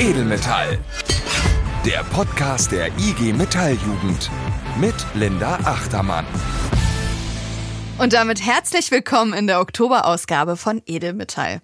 Edelmetall. Der Podcast der IG Metalljugend mit Linda Achtermann. Und damit herzlich willkommen in der Oktoberausgabe von Edelmetall.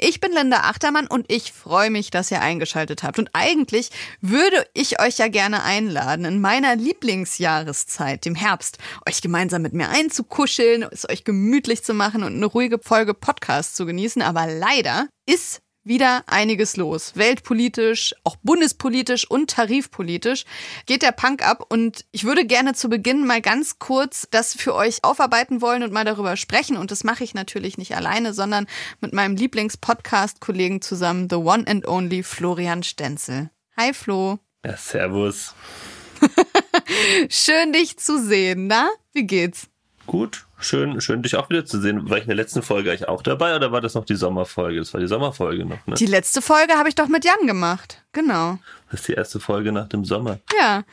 Ich bin Linda Achtermann und ich freue mich, dass ihr eingeschaltet habt. Und eigentlich würde ich euch ja gerne einladen, in meiner Lieblingsjahreszeit, dem Herbst, euch gemeinsam mit mir einzukuscheln, es euch gemütlich zu machen und eine ruhige Folge Podcast zu genießen. Aber leider ist wieder einiges los. Weltpolitisch, auch bundespolitisch und tarifpolitisch geht der Punk ab und ich würde gerne zu Beginn mal ganz kurz das für euch aufarbeiten wollen und mal darüber sprechen und das mache ich natürlich nicht alleine, sondern mit meinem Lieblings-Podcast-Kollegen zusammen, the one and only Florian Stenzel. Hi Flo. Ja, servus. Schön dich zu sehen, na? Wie geht's? Gut, Schön, schön dich auch wieder zu sehen. War ich in der letzten Folge eigentlich auch dabei oder war das noch die Sommerfolge? Das war die Sommerfolge noch, ne? Die letzte Folge habe ich doch mit Jan gemacht. Genau. Das ist die erste Folge nach dem Sommer. Ja.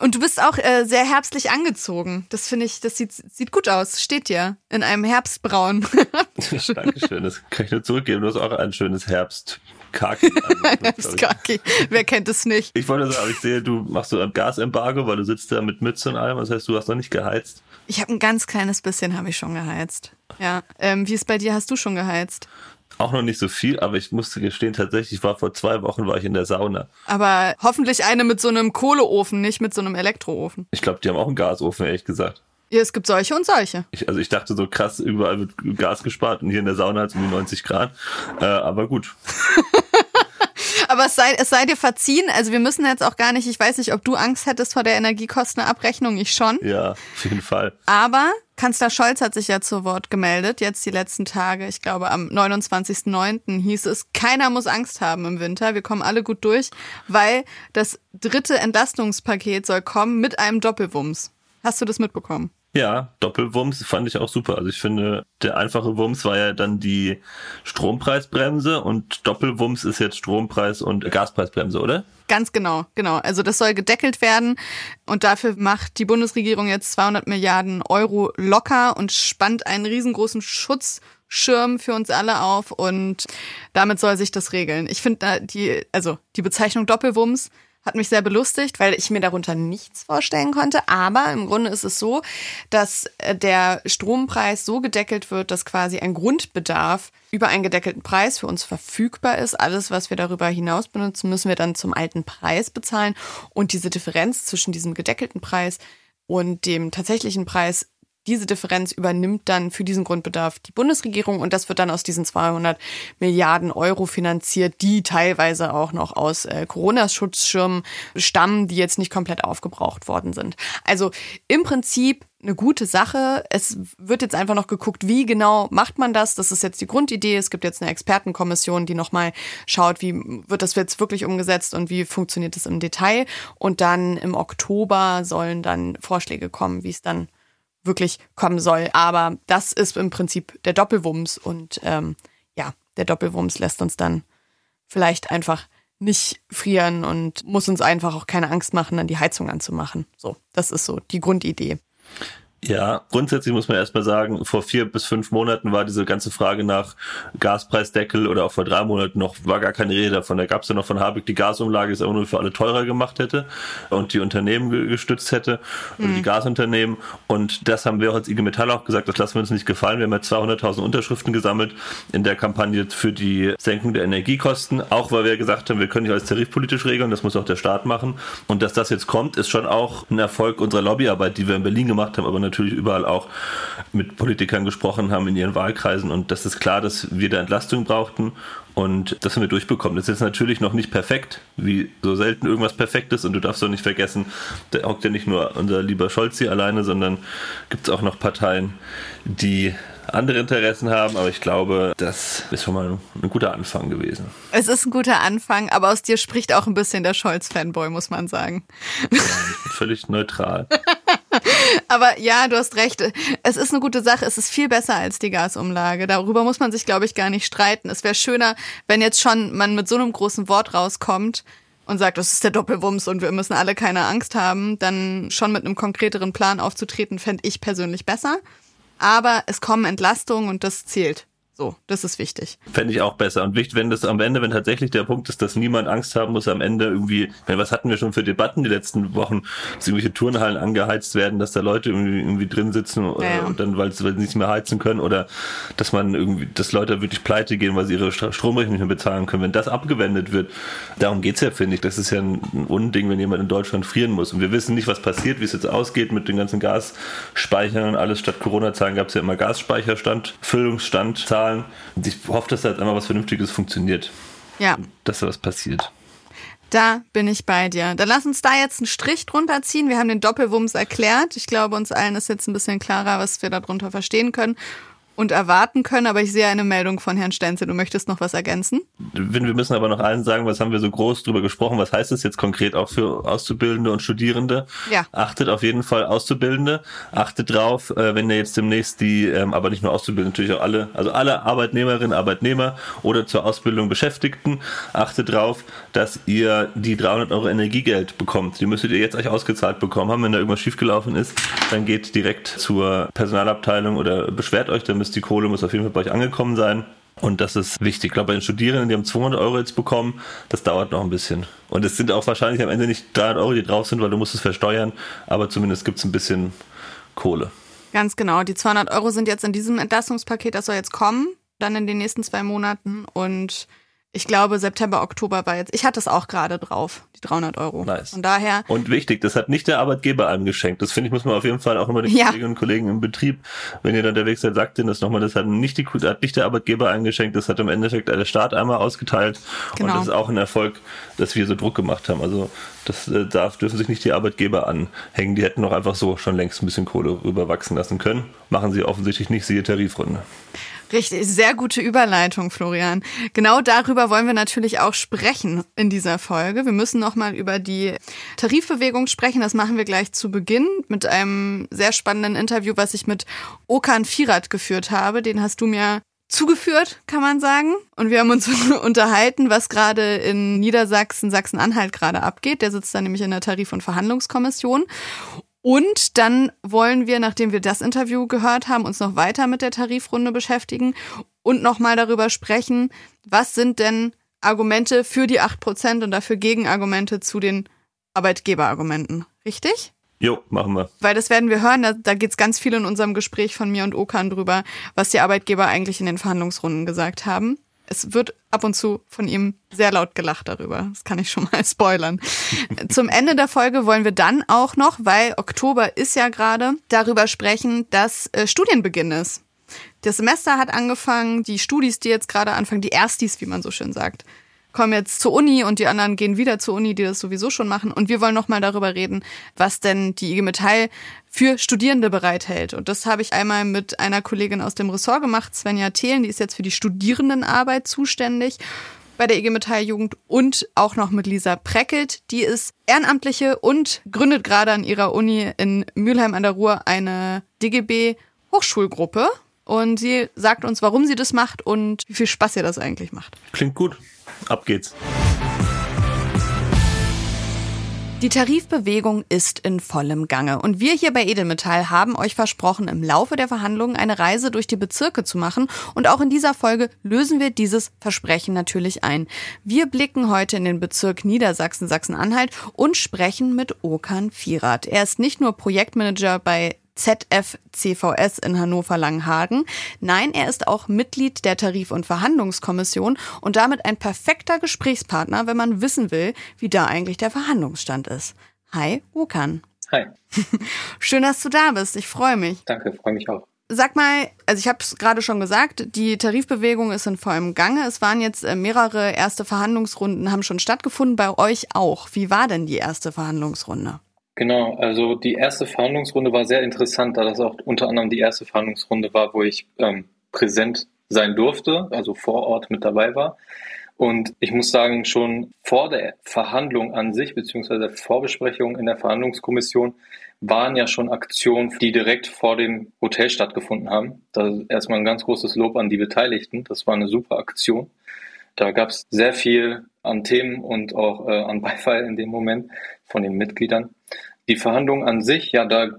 Und du bist auch äh, sehr herbstlich angezogen. Das finde ich, das sieht, sieht gut aus. Steht dir in einem Herbstbraun. Dankeschön. Das kann ich nur zurückgeben. Du hast auch ein schönes Herbst. Kaki. Herbstkaki. Wer kennt es nicht? Ich wollte sagen, ich sehe, du machst so ein Gasembargo, weil du sitzt da mit Mütze und allem. Das heißt, du hast noch nicht geheizt. Ich habe ein ganz kleines bisschen habe ich schon geheizt. Ja. Ähm, wie ist bei dir? Hast du schon geheizt? Auch noch nicht so viel, aber ich musste gestehen, tatsächlich, ich war vor zwei Wochen war ich in der Sauna. Aber hoffentlich eine mit so einem Kohleofen, nicht mit so einem Elektroofen. Ich glaube, die haben auch einen Gasofen, ehrlich gesagt. Ja, es gibt solche und solche. Ich, also ich dachte so krass, überall wird Gas gespart und hier in der Sauna hat es um die 90 Grad. Äh, aber gut. Aber es sei, es sei dir verziehen. Also wir müssen jetzt auch gar nicht, ich weiß nicht, ob du Angst hättest vor der Energiekostenabrechnung, ich schon. Ja, auf jeden Fall. Aber Kanzler Scholz hat sich ja zu Wort gemeldet, jetzt die letzten Tage. Ich glaube, am 29.09. hieß es, keiner muss Angst haben im Winter. Wir kommen alle gut durch, weil das dritte Entlastungspaket soll kommen mit einem Doppelwumms. Hast du das mitbekommen? Ja, Doppelwumms fand ich auch super. Also ich finde, der einfache Wumms war ja dann die Strompreisbremse und Doppelwumms ist jetzt Strompreis und Gaspreisbremse, oder? Ganz genau, genau. Also das soll gedeckelt werden und dafür macht die Bundesregierung jetzt 200 Milliarden Euro locker und spannt einen riesengroßen Schutzschirm für uns alle auf und damit soll sich das regeln. Ich finde die, also die Bezeichnung Doppelwumms hat mich sehr belustigt, weil ich mir darunter nichts vorstellen konnte. Aber im Grunde ist es so, dass äh, der Strompreis so gedeckelt wird, dass quasi ein Grundbedarf über einen gedeckelten Preis für uns verfügbar ist. Alles, was wir darüber hinaus benutzen, müssen wir dann zum alten Preis bezahlen. Und diese Differenz zwischen diesem gedeckelten Preis und dem tatsächlichen Preis diese Differenz übernimmt dann für diesen Grundbedarf die Bundesregierung und das wird dann aus diesen 200 Milliarden Euro finanziert, die teilweise auch noch aus äh, Corona-Schutzschirmen stammen, die jetzt nicht komplett aufgebraucht worden sind. Also im Prinzip eine gute Sache. Es wird jetzt einfach noch geguckt, wie genau macht man das. Das ist jetzt die Grundidee. Es gibt jetzt eine Expertenkommission, die nochmal schaut, wie wird das jetzt wirklich umgesetzt und wie funktioniert es im Detail. Und dann im Oktober sollen dann Vorschläge kommen, wie es dann wirklich kommen soll. Aber das ist im Prinzip der Doppelwumms und ähm, ja, der Doppelwumms lässt uns dann vielleicht einfach nicht frieren und muss uns einfach auch keine Angst machen, dann die Heizung anzumachen. So, das ist so die Grundidee. Ja, grundsätzlich muss man erstmal sagen, vor vier bis fünf Monaten war diese ganze Frage nach Gaspreisdeckel oder auch vor drei Monaten noch, war gar keine Rede davon. Da gab es ja noch von Habeck die Gasumlage, die es aber nur für alle teurer gemacht hätte und die Unternehmen gestützt hätte, mhm. die Gasunternehmen. Und das haben wir auch als IG Metall auch gesagt, das lassen wir uns nicht gefallen. Wir haben ja 200.000 Unterschriften gesammelt in der Kampagne für die Senkung der Energiekosten, auch weil wir gesagt haben, wir können nicht alles tarifpolitisch regeln, das muss auch der Staat machen. Und dass das jetzt kommt, ist schon auch ein Erfolg unserer Lobbyarbeit, die wir in Berlin gemacht haben, aber natürlich überall auch mit Politikern gesprochen haben in ihren Wahlkreisen und das ist klar, dass wir da Entlastung brauchten und das haben wir durchbekommen. Das ist jetzt natürlich noch nicht perfekt, wie so selten irgendwas perfekt ist und du darfst doch nicht vergessen, da hockt ja nicht nur unser lieber Scholz hier alleine, sondern gibt es auch noch Parteien, die andere Interessen haben, aber ich glaube, das ist schon mal ein guter Anfang gewesen. Es ist ein guter Anfang, aber aus dir spricht auch ein bisschen der Scholz-Fanboy, muss man sagen. Ja, ich bin völlig neutral. Aber ja, du hast recht. Es ist eine gute Sache. Es ist viel besser als die Gasumlage. Darüber muss man sich, glaube ich, gar nicht streiten. Es wäre schöner, wenn jetzt schon man mit so einem großen Wort rauskommt und sagt, das ist der Doppelwumms und wir müssen alle keine Angst haben, dann schon mit einem konkreteren Plan aufzutreten, fände ich persönlich besser. Aber es kommen Entlastungen und das zählt. So, das ist wichtig. Fände ich auch besser. Und wichtig, wenn das am Ende, wenn tatsächlich der Punkt ist, dass niemand Angst haben muss, am Ende irgendwie, meine, was hatten wir schon für Debatten die letzten Wochen, dass irgendwelche Turnhallen angeheizt werden, dass da Leute irgendwie, irgendwie drin sitzen ja, ja. und dann, weil sie nicht mehr heizen können oder dass man irgendwie, dass Leute wirklich pleite gehen, weil sie ihre Stromrechnung nicht mehr bezahlen können. Wenn das abgewendet wird, darum geht's ja, finde ich. Das ist ja ein, ein Unding, wenn jemand in Deutschland frieren muss. Und wir wissen nicht, was passiert, wie es jetzt ausgeht mit den ganzen Gasspeichern und alles. Statt Corona-Zahlen gab es ja immer Gasspeicherstand, Füllungsstand, Zahlen zahlen. Und ich hoffe, dass da jetzt einmal was Vernünftiges funktioniert. Ja. Dass da was passiert. Da bin ich bei dir. Dann lass uns da jetzt einen Strich drunter ziehen. Wir haben den Doppelwumms erklärt. Ich glaube, uns allen ist jetzt ein bisschen klarer, was wir darunter verstehen können und erwarten können, aber ich sehe eine Meldung von Herrn Stenzel. Du möchtest noch was ergänzen? Wir müssen aber noch allen sagen, was haben wir so groß drüber gesprochen? Was heißt das jetzt konkret auch für Auszubildende und Studierende? Ja. Achtet auf jeden Fall Auszubildende. Achtet drauf, äh, wenn ihr jetzt demnächst die, ähm, aber nicht nur Auszubildende, natürlich auch alle, also alle Arbeitnehmerinnen, Arbeitnehmer oder zur Ausbildung Beschäftigten, achtet drauf, dass ihr die 300 Euro Energiegeld bekommt. Die müsstet ihr jetzt euch ausgezahlt bekommen haben. Wenn da irgendwas schiefgelaufen ist, dann geht direkt zur Personalabteilung oder beschwert euch, dann müsst die Kohle muss auf jeden Fall bei euch angekommen sein. Und das ist wichtig. Ich glaube, bei den Studierenden, die haben 200 Euro jetzt bekommen, das dauert noch ein bisschen. Und es sind auch wahrscheinlich am Ende nicht 300 Euro, die drauf sind, weil du musst es versteuern. Aber zumindest gibt es ein bisschen Kohle. Ganz genau. Die 200 Euro sind jetzt in diesem Entlastungspaket, das soll jetzt kommen, dann in den nächsten zwei Monaten. Und ich glaube, September, Oktober war jetzt. Ich hatte es auch gerade drauf, die 300 Euro. Nice. Von daher. Und wichtig, das hat nicht der Arbeitgeber einem geschenkt. Das finde ich, muss man auf jeden Fall auch immer den ja. Kolleginnen und Kollegen im Betrieb, wenn ihr dann unterwegs seid, sagt denen das nochmal. Das hat nicht, die, hat nicht der Arbeitgeber einem geschenkt. Das hat im Endeffekt der Staat einmal ausgeteilt. Genau. Und das ist auch ein Erfolg, dass wir so Druck gemacht haben. Also, das äh, darf, dürfen sich nicht die Arbeitgeber anhängen. Die hätten auch einfach so schon längst ein bisschen Kohle rüberwachsen lassen können. Machen sie offensichtlich nicht, siehe Tarifrunde. Richtig, sehr gute Überleitung, Florian. Genau darüber wollen wir natürlich auch sprechen in dieser Folge. Wir müssen nochmal über die Tarifbewegung sprechen. Das machen wir gleich zu Beginn mit einem sehr spannenden Interview, was ich mit Okan Firat geführt habe. Den hast du mir zugeführt, kann man sagen. Und wir haben uns unterhalten, was gerade in Niedersachsen, Sachsen-Anhalt gerade abgeht. Der sitzt da nämlich in der Tarif- und Verhandlungskommission. Und dann wollen wir, nachdem wir das Interview gehört haben, uns noch weiter mit der Tarifrunde beschäftigen und nochmal darüber sprechen, was sind denn Argumente für die 8% und dafür Gegenargumente zu den Arbeitgeberargumenten. Richtig? Jo, machen wir. Weil das werden wir hören, da, da geht es ganz viel in unserem Gespräch von mir und Okan drüber, was die Arbeitgeber eigentlich in den Verhandlungsrunden gesagt haben. Es wird ab und zu von ihm sehr laut gelacht darüber. Das kann ich schon mal spoilern. Zum Ende der Folge wollen wir dann auch noch, weil Oktober ist ja gerade, darüber sprechen, dass äh, Studienbeginn ist. Das Semester hat angefangen, die Studis, die jetzt gerade anfangen, die Erstis, wie man so schön sagt, kommen jetzt zur Uni und die anderen gehen wieder zur Uni, die das sowieso schon machen. Und wir wollen nochmal darüber reden, was denn die IG Metall für Studierende bereithält. Und das habe ich einmal mit einer Kollegin aus dem Ressort gemacht, Svenja Thelen, die ist jetzt für die Studierendenarbeit zuständig bei der IG Metall Jugend und auch noch mit Lisa Preckelt. Die ist Ehrenamtliche und gründet gerade an ihrer Uni in Mülheim an der Ruhr eine DGB Hochschulgruppe. Und sie sagt uns, warum sie das macht und wie viel Spaß ihr das eigentlich macht. Klingt gut. Ab geht's. Die Tarifbewegung ist in vollem Gange und wir hier bei Edelmetall haben euch versprochen, im Laufe der Verhandlungen eine Reise durch die Bezirke zu machen und auch in dieser Folge lösen wir dieses Versprechen natürlich ein. Wir blicken heute in den Bezirk Niedersachsen Sachsen-Anhalt und sprechen mit Okan Firat. Er ist nicht nur Projektmanager bei ZFCVS in Hannover-Langenhagen. Nein, er ist auch Mitglied der Tarif- und Verhandlungskommission und damit ein perfekter Gesprächspartner, wenn man wissen will, wie da eigentlich der Verhandlungsstand ist. Hi, Wukan. Hi. Schön, dass du da bist. Ich freue mich. Danke, freue mich auch. Sag mal, also ich habe es gerade schon gesagt, die Tarifbewegung ist in vollem Gange. Es waren jetzt äh, mehrere erste Verhandlungsrunden, haben schon stattgefunden, bei euch auch. Wie war denn die erste Verhandlungsrunde? Genau, also die erste Verhandlungsrunde war sehr interessant, da das auch unter anderem die erste Verhandlungsrunde war, wo ich ähm, präsent sein durfte, also vor Ort mit dabei war. Und ich muss sagen, schon vor der Verhandlung an sich, beziehungsweise der Vorbesprechung in der Verhandlungskommission, waren ja schon Aktionen, die direkt vor dem Hotel stattgefunden haben. Da erstmal ein ganz großes Lob an die Beteiligten. Das war eine super Aktion. Da gab es sehr viel an Themen und auch äh, an Beifall in dem Moment von den Mitgliedern. Die Verhandlungen an sich, ja, da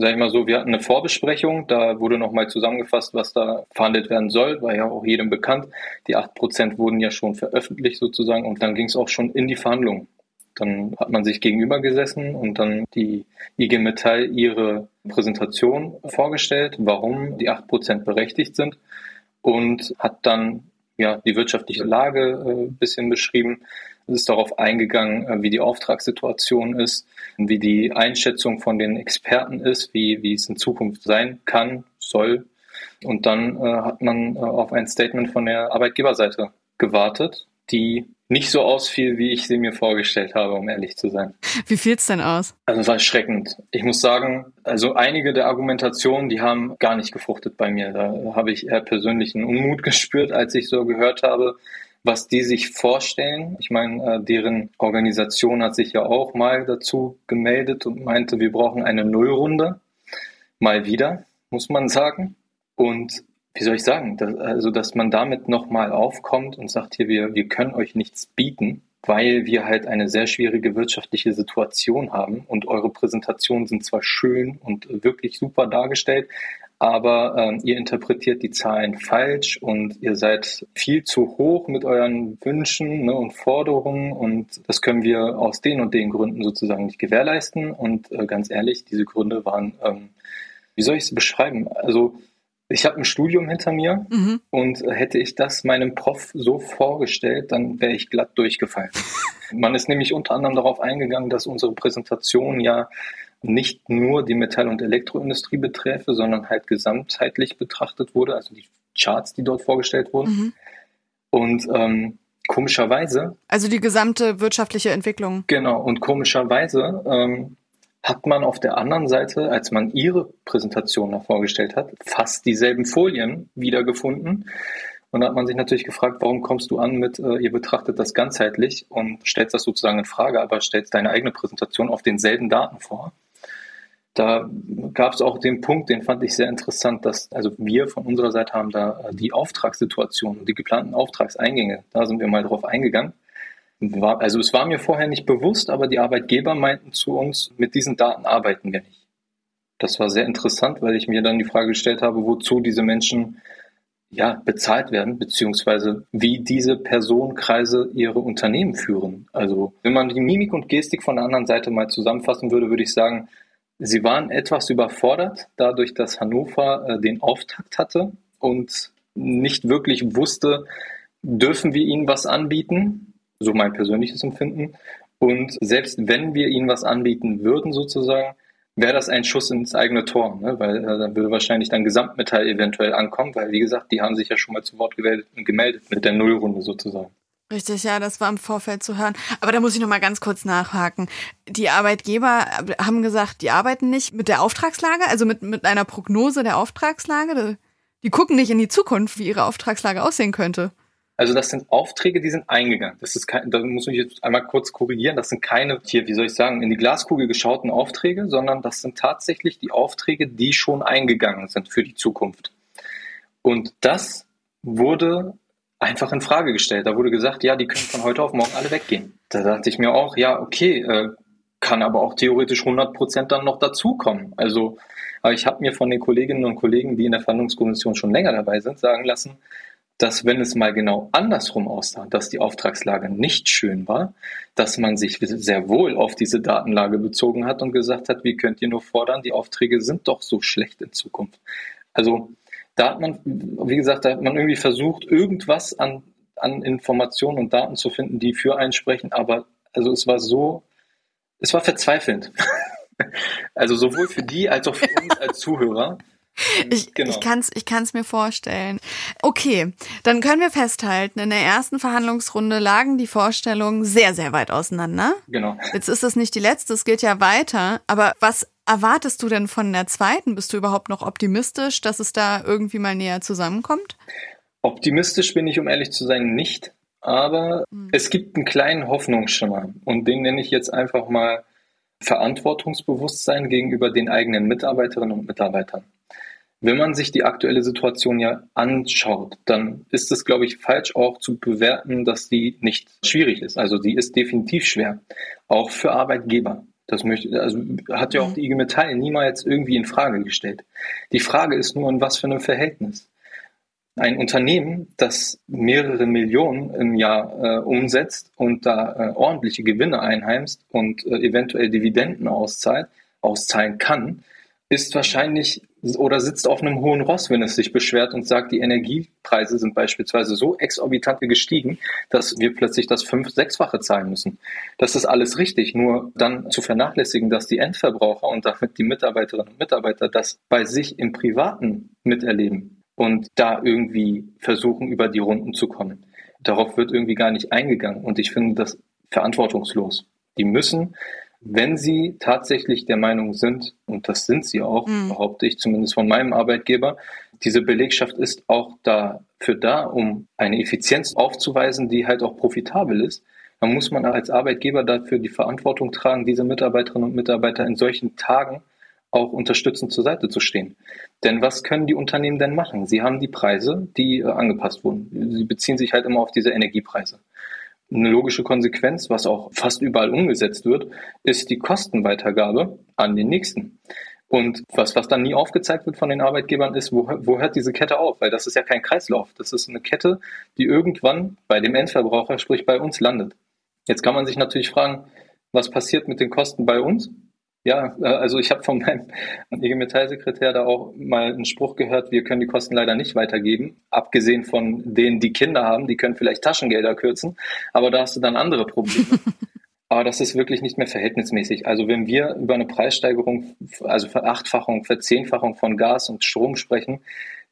sag ich mal so, wir hatten eine Vorbesprechung, da wurde nochmal zusammengefasst, was da verhandelt werden soll, war ja auch jedem bekannt. Die acht Prozent wurden ja schon veröffentlicht sozusagen und dann ging es auch schon in die Verhandlungen. Dann hat man sich gegenüber gesessen und dann die IG Metall ihre Präsentation vorgestellt, warum die acht Prozent berechtigt sind und hat dann ja die wirtschaftliche Lage äh, ein bisschen beschrieben. Es ist darauf eingegangen, äh, wie die Auftragssituation ist, wie die Einschätzung von den Experten ist, wie, wie es in Zukunft sein kann, soll. Und dann äh, hat man äh, auf ein Statement von der Arbeitgeberseite gewartet, die nicht so ausfiel, wie ich sie mir vorgestellt habe, um ehrlich zu sein. Wie fiel's denn aus? Also es war erschreckend. Ich muss sagen, also einige der Argumentationen, die haben gar nicht gefruchtet bei mir. Da habe ich eher persönlichen Unmut gespürt, als ich so gehört habe, was die sich vorstellen. Ich meine, äh, deren Organisation hat sich ja auch mal dazu gemeldet und meinte, wir brauchen eine Nullrunde. Mal wieder, muss man sagen. Und wie soll ich sagen, dass, also dass man damit nochmal aufkommt und sagt hier, wir, wir können euch nichts bieten, weil wir halt eine sehr schwierige wirtschaftliche Situation haben und eure Präsentationen sind zwar schön und wirklich super dargestellt, aber ähm, ihr interpretiert die Zahlen falsch und ihr seid viel zu hoch mit euren Wünschen ne, und Forderungen und das können wir aus den und den Gründen sozusagen nicht gewährleisten und äh, ganz ehrlich, diese Gründe waren, ähm, wie soll ich es beschreiben? Also ich habe ein Studium hinter mir mhm. und hätte ich das meinem Prof so vorgestellt, dann wäre ich glatt durchgefallen. Man ist nämlich unter anderem darauf eingegangen, dass unsere Präsentation ja nicht nur die Metall- und Elektroindustrie beträfe, sondern halt gesamtheitlich betrachtet wurde, also die Charts, die dort vorgestellt wurden. Mhm. Und ähm, komischerweise. Also die gesamte wirtschaftliche Entwicklung. Genau, und komischerweise ähm, hat man auf der anderen Seite, als man ihre Präsentation da vorgestellt hat, fast dieselben Folien wiedergefunden. Und da hat man sich natürlich gefragt, warum kommst du an mit, äh, ihr betrachtet das ganzheitlich und stellst das sozusagen in Frage, aber stellst deine eigene Präsentation auf denselben Daten vor. Da gab es auch den Punkt, den fand ich sehr interessant, dass also wir von unserer Seite haben da äh, die Auftragssituation und die geplanten Auftragseingänge, da sind wir mal drauf eingegangen. War, also es war mir vorher nicht bewusst, aber die Arbeitgeber meinten zu uns, mit diesen Daten arbeiten wir nicht. Das war sehr interessant, weil ich mir dann die Frage gestellt habe, wozu diese Menschen ja, bezahlt werden, beziehungsweise wie diese Personenkreise ihre Unternehmen führen. Also wenn man die Mimik und Gestik von der anderen Seite mal zusammenfassen würde, würde ich sagen, sie waren etwas überfordert, dadurch, dass Hannover äh, den Auftakt hatte und nicht wirklich wusste, dürfen wir ihnen was anbieten? so mein persönliches Empfinden. Und selbst wenn wir ihnen was anbieten würden, sozusagen, wäre das ein Schuss ins eigene Tor, ne? weil äh, dann würde wahrscheinlich dann Gesamtmetall eventuell ankommen, weil wie gesagt, die haben sich ja schon mal zu Wort gemeldet, gemeldet mit der Nullrunde sozusagen. Richtig, ja, das war im Vorfeld zu hören. Aber da muss ich noch mal ganz kurz nachhaken. Die Arbeitgeber haben gesagt, die arbeiten nicht mit der Auftragslage, also mit, mit einer Prognose der Auftragslage. Die gucken nicht in die Zukunft, wie ihre Auftragslage aussehen könnte. Also das sind Aufträge, die sind eingegangen. Das ist kein, da muss ich jetzt einmal kurz korrigieren. Das sind keine hier, wie soll ich sagen, in die Glaskugel geschauten Aufträge, sondern das sind tatsächlich die Aufträge, die schon eingegangen sind für die Zukunft. Und das wurde einfach in Frage gestellt. Da wurde gesagt, ja, die können von heute auf morgen alle weggehen. Da dachte ich mir auch, ja, okay, äh, kann aber auch theoretisch 100 Prozent dann noch dazukommen. Also, aber ich habe mir von den Kolleginnen und Kollegen, die in der Verhandlungskommission schon länger dabei sind, sagen lassen, dass wenn es mal genau andersrum aussah, dass die Auftragslage nicht schön war, dass man sich sehr wohl auf diese Datenlage bezogen hat und gesagt hat, wie könnt ihr nur fordern, die Aufträge sind doch so schlecht in Zukunft. Also da hat man, wie gesagt, da hat man irgendwie versucht, irgendwas an, an Informationen und Daten zu finden, die für einen sprechen, aber also es war so, es war verzweifelnd. also sowohl für die als auch für uns als Zuhörer. Ich, genau. ich kann es ich kann's mir vorstellen. Okay, dann können wir festhalten, in der ersten Verhandlungsrunde lagen die Vorstellungen sehr, sehr weit auseinander. Genau. Jetzt ist es nicht die letzte, es geht ja weiter. Aber was erwartest du denn von der zweiten? Bist du überhaupt noch optimistisch, dass es da irgendwie mal näher zusammenkommt? Optimistisch bin ich, um ehrlich zu sein, nicht. Aber hm. es gibt einen kleinen Hoffnungsschimmer. Und den nenne ich jetzt einfach mal Verantwortungsbewusstsein gegenüber den eigenen Mitarbeiterinnen und Mitarbeitern. Wenn man sich die aktuelle Situation ja anschaut, dann ist es, glaube ich, falsch auch zu bewerten, dass die nicht schwierig ist. Also die ist definitiv schwer, auch für Arbeitgeber. Das möchte, also hat ja auch mhm. die IG Metall niemals irgendwie in Frage gestellt. Die Frage ist nur, in was für einem Verhältnis. Ein Unternehmen, das mehrere Millionen im Jahr äh, umsetzt und da äh, ordentliche Gewinne einheimst und äh, eventuell Dividenden auszahlt, auszahlen kann, ist wahrscheinlich oder sitzt auf einem hohen Ross, wenn es sich beschwert und sagt, die Energiepreise sind beispielsweise so exorbitant gestiegen, dass wir plötzlich das fünf-, sechsfache zahlen müssen. Das ist alles richtig, nur dann zu vernachlässigen, dass die Endverbraucher und damit die Mitarbeiterinnen und Mitarbeiter das bei sich im Privaten miterleben und da irgendwie versuchen, über die Runden zu kommen. Darauf wird irgendwie gar nicht eingegangen und ich finde das verantwortungslos. Die müssen wenn Sie tatsächlich der Meinung sind, und das sind Sie auch, mhm. behaupte ich zumindest von meinem Arbeitgeber, diese Belegschaft ist auch dafür da, um eine Effizienz aufzuweisen, die halt auch profitabel ist, dann muss man als Arbeitgeber dafür die Verantwortung tragen, diese Mitarbeiterinnen und Mitarbeiter in solchen Tagen auch unterstützend zur Seite zu stehen. Denn was können die Unternehmen denn machen? Sie haben die Preise, die äh, angepasst wurden. Sie beziehen sich halt immer auf diese Energiepreise. Eine logische Konsequenz, was auch fast überall umgesetzt wird, ist die Kostenweitergabe an den Nächsten. Und was, was dann nie aufgezeigt wird von den Arbeitgebern ist, wo, wo hört diese Kette auf? Weil das ist ja kein Kreislauf. Das ist eine Kette, die irgendwann bei dem Endverbraucher, sprich bei uns, landet. Jetzt kann man sich natürlich fragen, was passiert mit den Kosten bei uns? Ja, äh, also ich habe von meinem IG Metallsekretär da auch mal einen Spruch gehört, wir können die Kosten leider nicht weitergeben, abgesehen von denen, die Kinder haben, die können vielleicht Taschengelder kürzen, aber da hast du dann andere Probleme. aber das ist wirklich nicht mehr verhältnismäßig. Also wenn wir über eine Preissteigerung, also Verachtfachung, Verzehnfachung von Gas und Strom sprechen,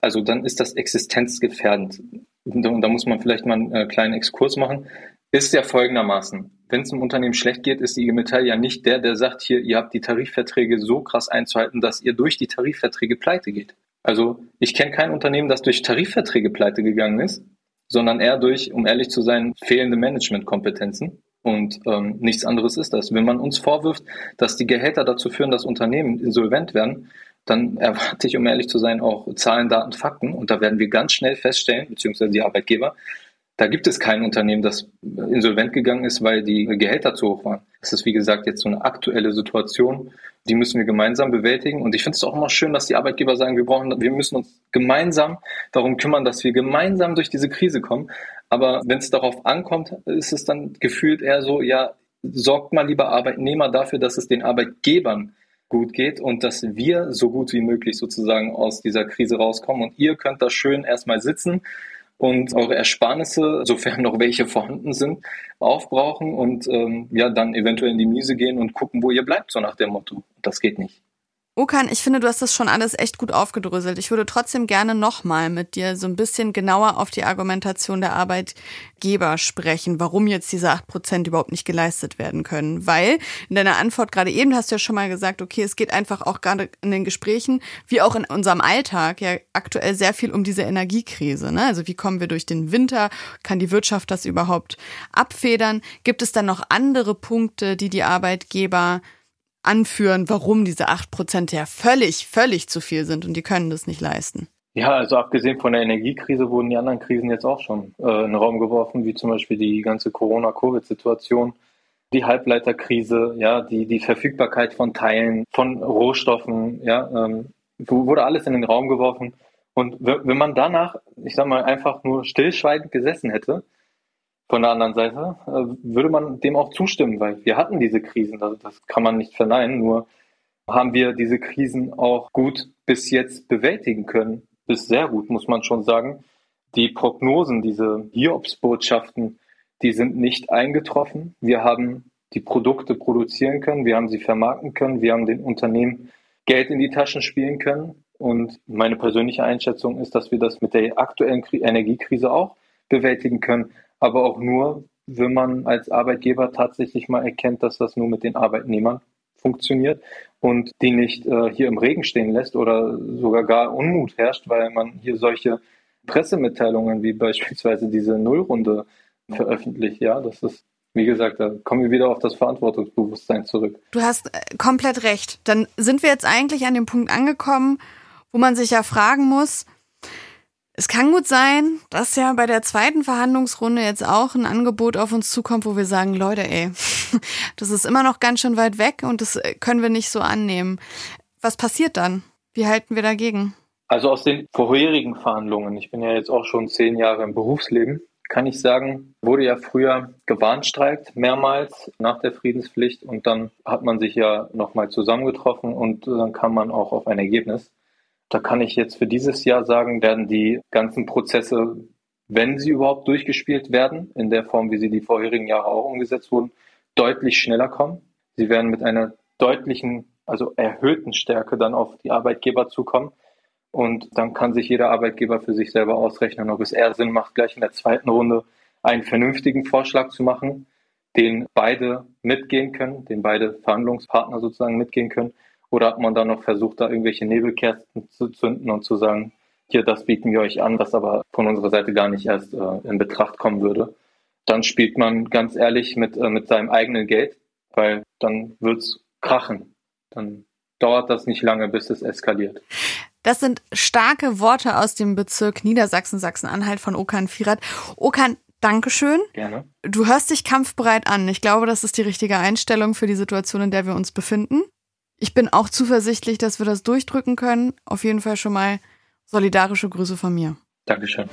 also dann ist das existenzgefährdend. Und da muss man vielleicht mal einen äh, kleinen Exkurs machen. Ist ja folgendermaßen wenn es einem Unternehmen schlecht geht, ist die IG Metall ja nicht der, der sagt, hier, ihr habt die Tarifverträge so krass einzuhalten, dass ihr durch die Tarifverträge pleite geht. Also ich kenne kein Unternehmen, das durch Tarifverträge pleite gegangen ist, sondern eher durch, um ehrlich zu sein, fehlende Managementkompetenzen. Und ähm, nichts anderes ist das. Wenn man uns vorwirft, dass die Gehälter dazu führen, dass Unternehmen insolvent werden, dann erwarte ich, um ehrlich zu sein, auch Zahlen, Daten, Fakten. Und da werden wir ganz schnell feststellen, beziehungsweise die Arbeitgeber, da gibt es kein Unternehmen, das insolvent gegangen ist, weil die Gehälter zu hoch waren. Das ist, wie gesagt, jetzt so eine aktuelle Situation. Die müssen wir gemeinsam bewältigen. Und ich finde es auch immer schön, dass die Arbeitgeber sagen, wir brauchen, wir müssen uns gemeinsam darum kümmern, dass wir gemeinsam durch diese Krise kommen. Aber wenn es darauf ankommt, ist es dann gefühlt eher so, ja, sorgt mal lieber Arbeitnehmer dafür, dass es den Arbeitgebern gut geht und dass wir so gut wie möglich sozusagen aus dieser Krise rauskommen. Und ihr könnt da schön erstmal sitzen und eure Ersparnisse, sofern noch welche vorhanden sind, aufbrauchen und ähm, ja dann eventuell in die Miese gehen und gucken, wo ihr bleibt, so nach dem Motto. Das geht nicht. Okan, ich finde, du hast das schon alles echt gut aufgedröselt. Ich würde trotzdem gerne nochmal mit dir so ein bisschen genauer auf die Argumentation der Arbeitgeber sprechen, warum jetzt diese acht Prozent überhaupt nicht geleistet werden können. Weil in deiner Antwort gerade eben hast du ja schon mal gesagt, okay, es geht einfach auch gerade in den Gesprächen, wie auch in unserem Alltag, ja aktuell sehr viel um diese Energiekrise. Ne? Also wie kommen wir durch den Winter? Kann die Wirtschaft das überhaupt abfedern? Gibt es dann noch andere Punkte, die die Arbeitgeber anführen, warum diese acht Prozent ja völlig, völlig zu viel sind und die können das nicht leisten. Ja, also abgesehen von der Energiekrise wurden die anderen Krisen jetzt auch schon äh, in den Raum geworfen, wie zum Beispiel die ganze Corona-Covid-Situation, die Halbleiterkrise, ja, die, die Verfügbarkeit von Teilen, von Rohstoffen, ja, ähm, wurde alles in den Raum geworfen. Und wenn man danach, ich sag mal, einfach nur stillschweigend gesessen hätte, von der anderen Seite äh, würde man dem auch zustimmen, weil wir hatten diese Krisen, also das kann man nicht verneinen, nur haben wir diese Krisen auch gut bis jetzt bewältigen können, bis sehr gut, muss man schon sagen. Die Prognosen, diese Hiobsbotschaften, die sind nicht eingetroffen. Wir haben die Produkte produzieren können, wir haben sie vermarkten können, wir haben den Unternehmen Geld in die Taschen spielen können. Und meine persönliche Einschätzung ist, dass wir das mit der aktuellen Energiekrise auch bewältigen können aber auch nur, wenn man als Arbeitgeber tatsächlich mal erkennt, dass das nur mit den Arbeitnehmern funktioniert und die nicht äh, hier im Regen stehen lässt oder sogar gar Unmut herrscht, weil man hier solche Pressemitteilungen wie beispielsweise diese Nullrunde veröffentlicht. Ja, das ist wie gesagt, da kommen wir wieder auf das Verantwortungsbewusstsein zurück. Du hast äh, komplett recht. Dann sind wir jetzt eigentlich an dem Punkt angekommen, wo man sich ja fragen muss, es kann gut sein, dass ja bei der zweiten Verhandlungsrunde jetzt auch ein Angebot auf uns zukommt, wo wir sagen, Leute, ey, das ist immer noch ganz schön weit weg und das können wir nicht so annehmen. Was passiert dann? Wie halten wir dagegen? Also aus den vorherigen Verhandlungen, ich bin ja jetzt auch schon zehn Jahre im Berufsleben, kann ich sagen, wurde ja früher gewarnstreikt, mehrmals nach der Friedenspflicht und dann hat man sich ja nochmal zusammengetroffen und dann kam man auch auf ein Ergebnis. Da kann ich jetzt für dieses Jahr sagen, werden die ganzen Prozesse, wenn sie überhaupt durchgespielt werden, in der Form, wie sie die vorherigen Jahre auch umgesetzt wurden, deutlich schneller kommen. Sie werden mit einer deutlichen, also erhöhten Stärke dann auf die Arbeitgeber zukommen. Und dann kann sich jeder Arbeitgeber für sich selber ausrechnen, ob es eher Sinn macht, gleich in der zweiten Runde einen vernünftigen Vorschlag zu machen, den beide mitgehen können, den beide Verhandlungspartner sozusagen mitgehen können, oder ob man dann noch versucht, da irgendwelche Nebelkerzen zu zünden und zu sagen, hier, das bieten wir euch an, was aber von unserer Seite gar nicht erst äh, in Betracht kommen würde. Dann spielt man ganz ehrlich mit, äh, mit seinem eigenen Geld, weil dann wird's krachen. Dann dauert das nicht lange, bis es eskaliert. Das sind starke Worte aus dem Bezirk Niedersachsen, Sachsen-Anhalt von Okan Firat. Okan, Dankeschön. Gerne. Du hörst dich kampfbereit an. Ich glaube, das ist die richtige Einstellung für die Situation, in der wir uns befinden. Ich bin auch zuversichtlich, dass wir das durchdrücken können. Auf jeden Fall schon mal solidarische Grüße von mir. Dankeschön.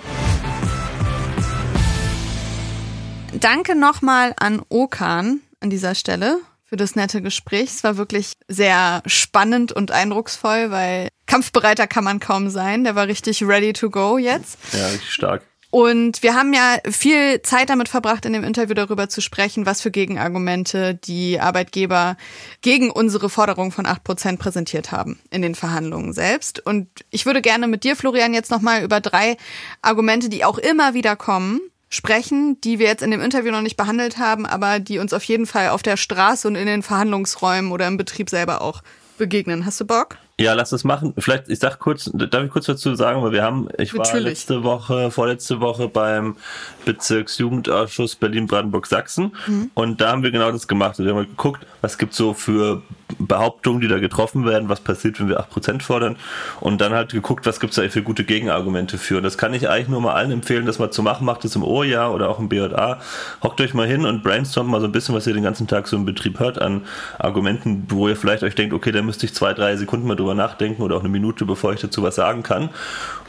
Danke nochmal an Okan an dieser Stelle für das nette Gespräch. Es war wirklich sehr spannend und eindrucksvoll, weil kampfbereiter kann man kaum sein. Der war richtig ready to go jetzt. Ja, richtig stark. Und wir haben ja viel Zeit damit verbracht, in dem Interview darüber zu sprechen, was für Gegenargumente die Arbeitgeber gegen unsere Forderung von acht Prozent präsentiert haben in den Verhandlungen selbst. Und ich würde gerne mit dir, Florian, jetzt nochmal über drei Argumente, die auch immer wieder kommen, sprechen, die wir jetzt in dem Interview noch nicht behandelt haben, aber die uns auf jeden Fall auf der Straße und in den Verhandlungsräumen oder im Betrieb selber auch begegnen. Hast du Bock? Ja, lass das machen. Vielleicht, ich sag kurz, darf ich kurz dazu sagen, weil wir haben, ich war Natürlich. letzte Woche, vorletzte Woche beim Bezirksjugendausschuss Berlin-Brandenburg-Sachsen und da haben wir genau das gemacht. Wir haben mal geguckt, was gibt's so für Behauptungen, die da getroffen werden, was passiert, wenn wir 8% fordern und dann halt geguckt, was gibt's da für gute Gegenargumente für. Und das kann ich eigentlich nur mal allen empfehlen, das mal zu machen. Macht es im OJA oder auch im BJA. Hockt euch mal hin und brainstormt mal so ein bisschen, was ihr den ganzen Tag so im Betrieb hört an Argumenten, wo ihr vielleicht euch denkt, okay, da müsste ich zwei, drei Sekunden mal drüber nachdenken oder auch eine Minute, bevor ich dazu was sagen kann.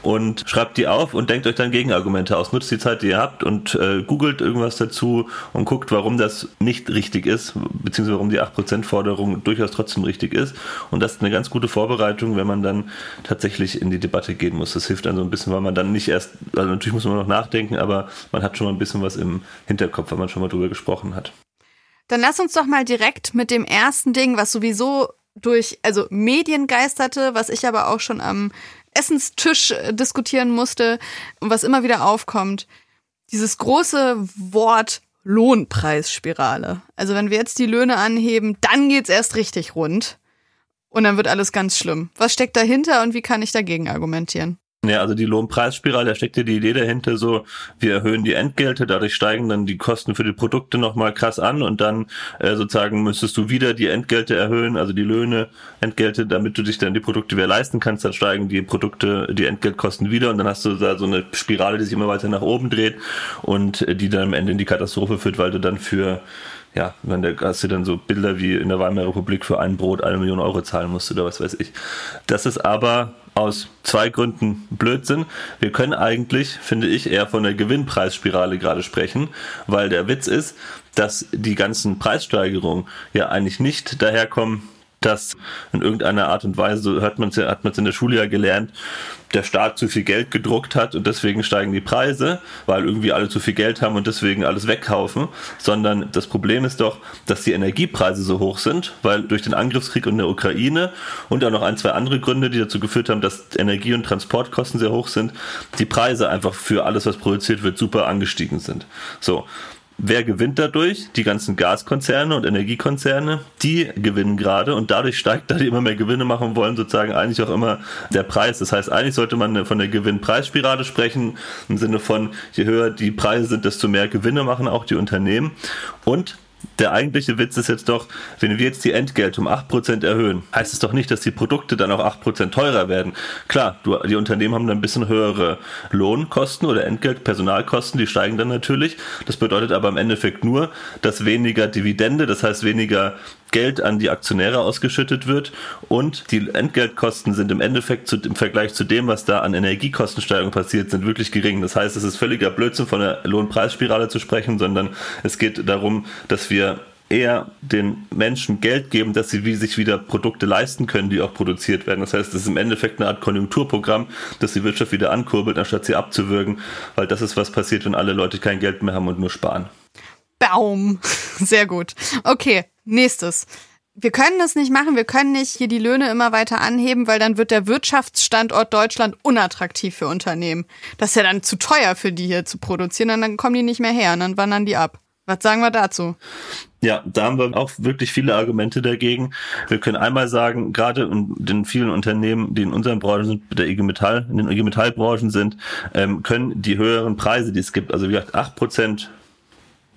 Und schreibt die auf und denkt euch dann Gegenargumente aus. Nutzt die Zeit, die ihr habt und äh, googelt irgendwas dazu und guckt, warum das nicht richtig ist, beziehungsweise warum die 8%-Forderung durchaus trotzdem richtig ist. Und das ist eine ganz gute Vorbereitung, wenn man dann tatsächlich in die Debatte gehen muss. Das hilft dann so ein bisschen, weil man dann nicht erst, also natürlich muss man noch nachdenken, aber man hat schon mal ein bisschen was im Hinterkopf, weil man schon mal drüber gesprochen hat. Dann lass uns doch mal direkt mit dem ersten Ding, was sowieso durch, also Medien geisterte, was ich aber auch schon am Essenstisch äh, diskutieren musste und was immer wieder aufkommt. Dieses große Wort Lohnpreisspirale. Also wenn wir jetzt die Löhne anheben, dann geht's erst richtig rund. Und dann wird alles ganz schlimm. Was steckt dahinter und wie kann ich dagegen argumentieren? Ja, also die Lohnpreisspirale, da steckt ja die Idee dahinter so, wir erhöhen die Entgelte, dadurch steigen dann die Kosten für die Produkte nochmal krass an und dann äh, sozusagen müsstest du wieder die Entgelte erhöhen, also die Löhne, Entgelte, damit du dich dann die Produkte wieder leisten kannst, dann steigen die Produkte, die Entgeltkosten wieder und dann hast du da so eine Spirale, die sich immer weiter nach oben dreht und äh, die dann am Ende in die Katastrophe führt, weil du dann für ja, wenn der hast du dann so Bilder wie in der Weimarer Republik für ein Brot eine Million Euro zahlen musst oder was weiß ich. Das ist aber aus zwei Gründen Blödsinn. Wir können eigentlich, finde ich, eher von der Gewinnpreisspirale gerade sprechen, weil der Witz ist, dass die ganzen Preissteigerungen ja eigentlich nicht daherkommen, dass in irgendeiner Art und Weise, hört man's hat man es in der Schule ja gelernt, der Staat zu viel Geld gedruckt hat und deswegen steigen die Preise, weil irgendwie alle zu viel Geld haben und deswegen alles wegkaufen, sondern das Problem ist doch, dass die Energiepreise so hoch sind, weil durch den Angriffskrieg in der Ukraine und auch noch ein, zwei andere Gründe, die dazu geführt haben, dass Energie- und Transportkosten sehr hoch sind, die Preise einfach für alles, was produziert wird, super angestiegen sind. So. Wer gewinnt dadurch? Die ganzen Gaskonzerne und Energiekonzerne, die gewinnen gerade und dadurch steigt, da die immer mehr Gewinne machen wollen, sozusagen eigentlich auch immer der Preis. Das heißt, eigentlich sollte man von der Gewinn-Preisspirale sprechen, im Sinne von, je höher die Preise sind, desto mehr Gewinne machen auch die Unternehmen. Und der eigentliche Witz ist jetzt doch, wenn wir jetzt die Entgelte um 8% erhöhen, heißt es doch nicht, dass die Produkte dann auch 8% teurer werden. Klar, du, die Unternehmen haben dann ein bisschen höhere Lohnkosten oder Entgelt, Personalkosten, die steigen dann natürlich. Das bedeutet aber im Endeffekt nur, dass weniger Dividende, das heißt weniger Geld an die Aktionäre ausgeschüttet wird und die Entgeltkosten sind im Endeffekt zu, im Vergleich zu dem, was da an Energiekostensteigerung passiert, sind wirklich gering. Das heißt, es ist völliger Blödsinn von der Lohnpreisspirale zu sprechen, sondern es geht darum, dass wir eher den Menschen Geld geben, dass sie wie sich wieder Produkte leisten können, die auch produziert werden. Das heißt, es ist im Endeffekt eine Art Konjunkturprogramm, das die Wirtschaft wieder ankurbelt, anstatt sie abzuwürgen, weil das ist, was passiert, wenn alle Leute kein Geld mehr haben und nur sparen. Baum. Sehr gut. Okay, nächstes. Wir können das nicht machen, wir können nicht hier die Löhne immer weiter anheben, weil dann wird der Wirtschaftsstandort Deutschland unattraktiv für Unternehmen. Das ist ja dann zu teuer für die hier zu produzieren und dann kommen die nicht mehr her und dann wandern die ab. Was sagen wir dazu? Ja, da haben wir auch wirklich viele Argumente dagegen. Wir können einmal sagen, gerade in den vielen Unternehmen, die in unseren Branchen sind, der IG Metall, in den IG Metallbranchen sind, ähm, können die höheren Preise, die es gibt, also wie gesagt, acht Prozent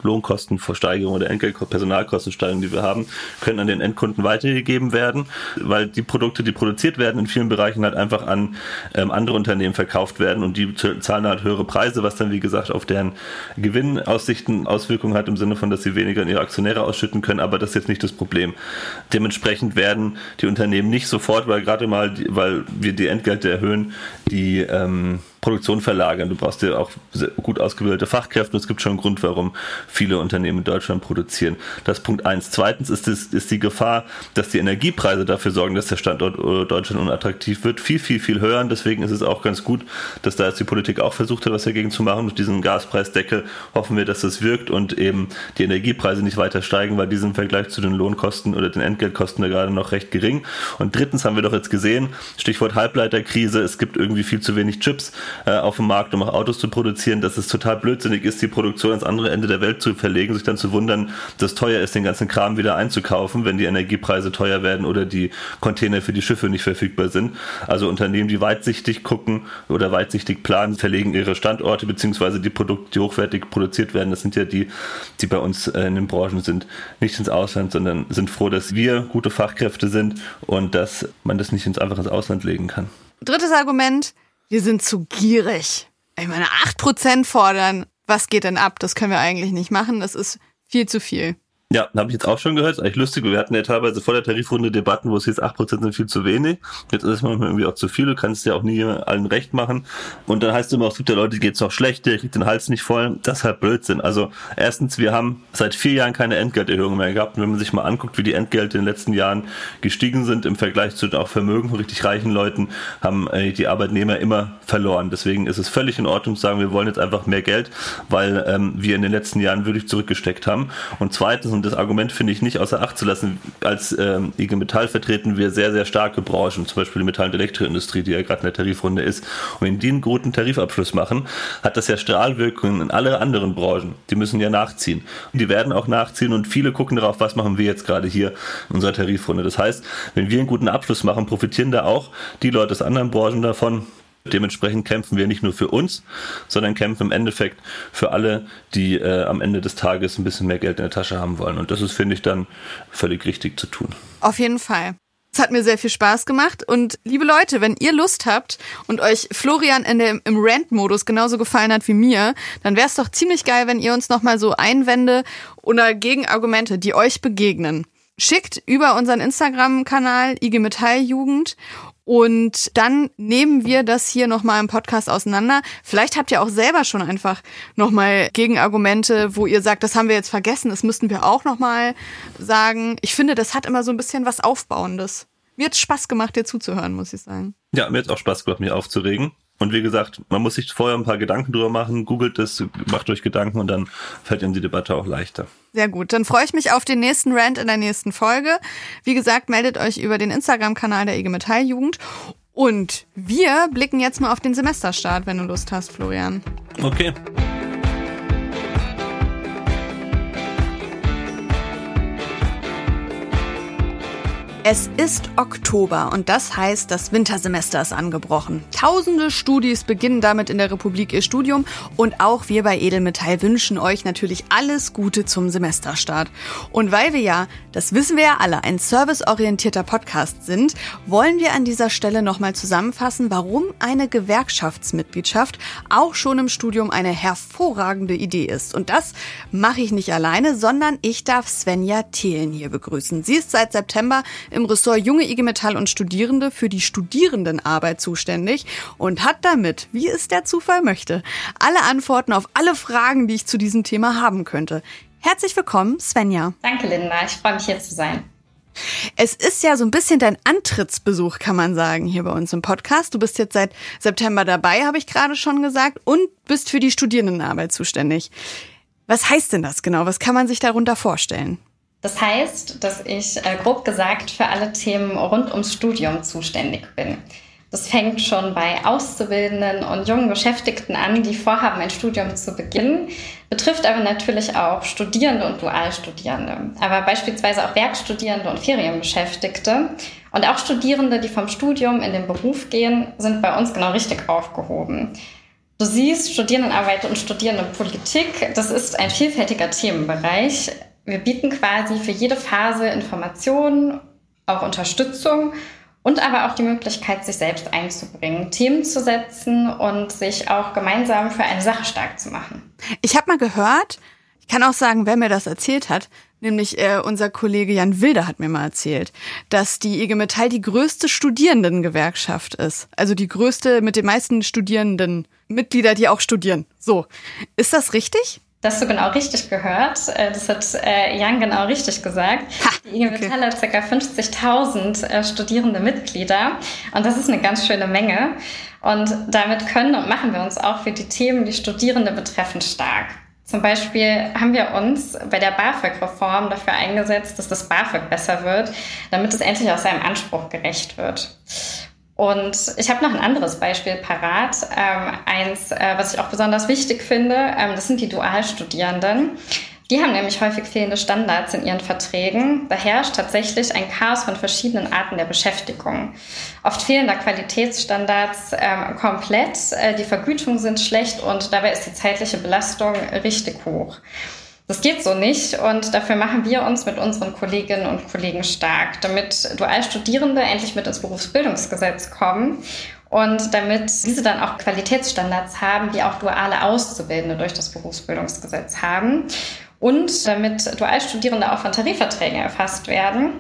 Lohnkostenversteigerung oder Personalkostensteigerung, die wir haben, können an den Endkunden weitergegeben werden, weil die Produkte, die produziert werden, in vielen Bereichen halt einfach an ähm, andere Unternehmen verkauft werden und die zahlen halt höhere Preise, was dann wie gesagt auf deren Gewinnaussichten Auswirkungen hat im Sinne von, dass sie weniger in ihre Aktionäre ausschütten können, aber das ist jetzt nicht das Problem. Dementsprechend werden die Unternehmen nicht sofort, weil gerade mal, weil wir die Entgelte erhöhen, die ähm, Produktion verlagern. Du brauchst ja auch gut ausgebildete Fachkräfte es gibt schon einen Grund, warum viele Unternehmen in Deutschland produzieren. Das ist Punkt eins. Zweitens ist, es, ist die Gefahr, dass die Energiepreise dafür sorgen, dass der Standort äh, Deutschland unattraktiv wird, viel, viel, viel höher. Und deswegen ist es auch ganz gut, dass da jetzt die Politik auch versucht hat, was dagegen zu machen. Mit diesem Gaspreisdeckel hoffen wir, dass das wirkt und eben die Energiepreise nicht weiter steigen, weil die sind im Vergleich zu den Lohnkosten oder den Entgeltkosten da gerade noch recht gering. Und drittens haben wir doch jetzt gesehen, Stichwort Halbleiterkrise, es gibt irgendwie viel zu wenig Chips äh, auf dem Markt, um auch Autos zu produzieren, dass es total blödsinnig ist, die Produktion ans andere Ende der Welt zu verlegen, sich dann zu wundern, dass es teuer ist, den ganzen Kram wieder einzukaufen, wenn die Energiepreise teuer werden oder die Container für die Schiffe nicht verfügbar sind. Also Unternehmen, die weitsichtig gucken oder weitsichtig planen, verlegen ihre Standorte beziehungsweise die Produkte, die hochwertig produziert werden, das sind ja die, die bei uns äh, in den Branchen sind, nicht ins Ausland, sondern sind froh, dass wir gute Fachkräfte sind und dass man das nicht ins, einfach ins Ausland legen kann. Drittes Argument, wir sind zu gierig. Ich meine, acht Prozent fordern, was geht denn ab? Das können wir eigentlich nicht machen. Das ist viel zu viel. Ja, habe ich jetzt auch schon gehört. Ist eigentlich lustig. Wir hatten ja teilweise vor der Tarifrunde Debatten, wo es jetzt 8% sind viel zu wenig. Jetzt ist manchmal irgendwie auch zu viel. Du kannst ja auch nie allen recht machen. Und dann heißt es immer, es gibt ja Leute, die geht's noch schlecht, der kriegt den Hals nicht voll. Das ist halt Blödsinn. Also erstens, wir haben seit vier Jahren keine Entgelterhöhung mehr gehabt. Und wenn man sich mal anguckt, wie die Entgelte in den letzten Jahren gestiegen sind im Vergleich zu auch Vermögen von richtig reichen Leuten, haben äh, die Arbeitnehmer immer verloren. Deswegen ist es völlig in Ordnung zu sagen, wir wollen jetzt einfach mehr Geld, weil ähm, wir in den letzten Jahren wirklich zurückgesteckt haben. Und zweitens, und das Argument finde ich nicht außer Acht zu lassen. Als ähm, IG Metall vertreten wir sehr, sehr starke Branchen, zum Beispiel die Metall- und Elektroindustrie, die ja gerade in der Tarifrunde ist. Und wenn die einen guten Tarifabschluss machen, hat das ja Strahlwirkungen in alle anderen Branchen. Die müssen ja nachziehen. Und die werden auch nachziehen und viele gucken darauf, was machen wir jetzt gerade hier in unserer Tarifrunde. Das heißt, wenn wir einen guten Abschluss machen, profitieren da auch die Leute aus anderen Branchen davon. Dementsprechend kämpfen wir nicht nur für uns, sondern kämpfen im Endeffekt für alle, die äh, am Ende des Tages ein bisschen mehr Geld in der Tasche haben wollen. Und das ist, finde ich, dann völlig richtig zu tun. Auf jeden Fall. Es hat mir sehr viel Spaß gemacht. Und liebe Leute, wenn ihr Lust habt und euch Florian in dem, im Rant-Modus genauso gefallen hat wie mir, dann wäre es doch ziemlich geil, wenn ihr uns nochmal so Einwände oder Gegenargumente, die euch begegnen, schickt über unseren Instagram-Kanal IG Metall Jugend und dann nehmen wir das hier nochmal im Podcast auseinander. Vielleicht habt ihr auch selber schon einfach nochmal Gegenargumente, wo ihr sagt, das haben wir jetzt vergessen, das müssten wir auch nochmal sagen. Ich finde, das hat immer so ein bisschen was Aufbauendes. Mir hat Spaß gemacht, dir zuzuhören, muss ich sagen. Ja, mir hat auch Spaß gemacht, mich aufzuregen. Und wie gesagt, man muss sich vorher ein paar Gedanken drüber machen, googelt es, macht euch Gedanken und dann fällt Ihnen die Debatte auch leichter. Sehr gut. Dann freue ich mich auf den nächsten Rant in der nächsten Folge. Wie gesagt, meldet euch über den Instagram-Kanal der IG Metall Jugend. Und wir blicken jetzt mal auf den Semesterstart, wenn du Lust hast, Florian. Okay. Es ist Oktober und das heißt, das Wintersemester ist angebrochen. Tausende Studis beginnen damit in der Republik ihr Studium und auch wir bei Edelmetall wünschen euch natürlich alles Gute zum Semesterstart. Und weil wir ja, das wissen wir ja alle, ein serviceorientierter Podcast sind, wollen wir an dieser Stelle nochmal zusammenfassen, warum eine Gewerkschaftsmitgliedschaft auch schon im Studium eine hervorragende Idee ist. Und das mache ich nicht alleine, sondern ich darf Svenja Thelen hier begrüßen. Sie ist seit September Ressort Junge IG Metall und Studierende für die Studierendenarbeit zuständig und hat damit, wie es der Zufall möchte, alle Antworten auf alle Fragen, die ich zu diesem Thema haben könnte. Herzlich willkommen, Svenja. Danke, Linda. Ich freue mich, hier zu sein. Es ist ja so ein bisschen dein Antrittsbesuch, kann man sagen, hier bei uns im Podcast. Du bist jetzt seit September dabei, habe ich gerade schon gesagt, und bist für die Studierendenarbeit zuständig. Was heißt denn das genau? Was kann man sich darunter vorstellen? Das heißt, dass ich äh, grob gesagt für alle Themen rund ums Studium zuständig bin. Das fängt schon bei Auszubildenden und jungen Beschäftigten an, die vorhaben, ein Studium zu beginnen, betrifft aber natürlich auch Studierende und Dualstudierende, aber beispielsweise auch Werkstudierende und Ferienbeschäftigte. Und auch Studierende, die vom Studium in den Beruf gehen, sind bei uns genau richtig aufgehoben. Du siehst, Studierendenarbeit und Studierendenpolitik, das ist ein vielfältiger Themenbereich, wir bieten quasi für jede Phase Informationen, auch Unterstützung und aber auch die Möglichkeit, sich selbst einzubringen, Themen zu setzen und sich auch gemeinsam für eine Sache stark zu machen. Ich habe mal gehört, ich kann auch sagen, wer mir das erzählt hat, nämlich äh, unser Kollege Jan Wilder hat mir mal erzählt, dass die IG Metall die größte Studierendengewerkschaft ist. Also die größte mit den meisten Studierenden Mitglieder, die auch studieren. So, ist das richtig? Das hast du genau richtig gehört. Äh, das hat äh, Jan genau richtig gesagt. Ha, die IG Metall hat ca. 50.000 äh, studierende Mitglieder und das ist eine ganz schöne Menge. Und damit können und machen wir uns auch für die Themen, die Studierende betreffen, stark. Zum Beispiel haben wir uns bei der BAföG-Reform dafür eingesetzt, dass das BAföG besser wird, damit es endlich auch seinem Anspruch gerecht wird. Und ich habe noch ein anderes Beispiel parat. Ähm, eins, äh, was ich auch besonders wichtig finde, ähm, das sind die Dualstudierenden. Die haben nämlich häufig fehlende Standards in ihren Verträgen. Da herrscht tatsächlich ein Chaos von verschiedenen Arten der Beschäftigung. Oft fehlen da Qualitätsstandards ähm, komplett, äh, die Vergütungen sind schlecht und dabei ist die zeitliche Belastung richtig hoch. Das geht so nicht und dafür machen wir uns mit unseren Kolleginnen und Kollegen stark, damit Dualstudierende endlich mit ins Berufsbildungsgesetz kommen und damit diese dann auch Qualitätsstandards haben, die auch duale Auszubildende durch das Berufsbildungsgesetz haben und damit Dualstudierende auch von Tarifverträgen erfasst werden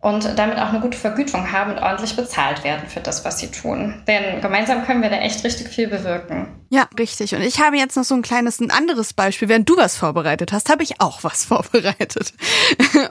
und damit auch eine gute Vergütung haben und ordentlich bezahlt werden für das, was sie tun. Denn gemeinsam können wir da echt richtig viel bewirken. Ja, richtig. Und ich habe jetzt noch so ein kleines, ein anderes Beispiel. Während du was vorbereitet hast, habe ich auch was vorbereitet.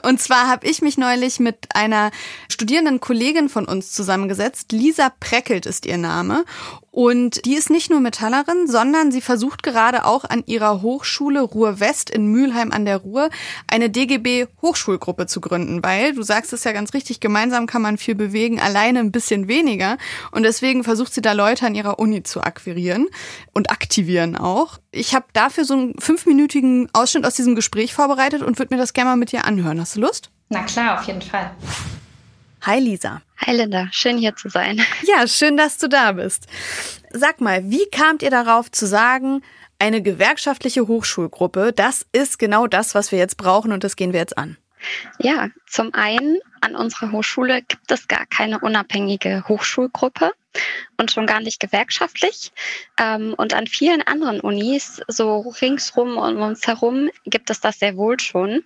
Und zwar habe ich mich neulich mit einer studierenden Kollegin von uns zusammengesetzt. Lisa Preckelt ist ihr Name. Und die ist nicht nur Metallerin, sondern sie versucht gerade auch an ihrer Hochschule Ruhr West in Mülheim an der Ruhr eine DGB Hochschulgruppe zu gründen, weil du sagst es ja ganz richtig, gemeinsam kann man viel bewegen, alleine ein bisschen weniger. Und deswegen versucht sie da Leute an ihrer Uni zu akquirieren und aktivieren auch. Ich habe dafür so einen fünfminütigen Ausschnitt aus diesem Gespräch vorbereitet und würde mir das gerne mal mit dir anhören. Hast du Lust? Na klar, auf jeden Fall. Hi Lisa. Hi Linda, schön hier zu sein. Ja, schön, dass du da bist. Sag mal, wie kamt ihr darauf zu sagen, eine gewerkschaftliche Hochschulgruppe, das ist genau das, was wir jetzt brauchen und das gehen wir jetzt an? Ja, zum einen an unserer Hochschule gibt es gar keine unabhängige Hochschulgruppe und schon gar nicht gewerkschaftlich. Ähm, und an vielen anderen Unis, so ringsrum um uns herum, gibt es das sehr wohl schon.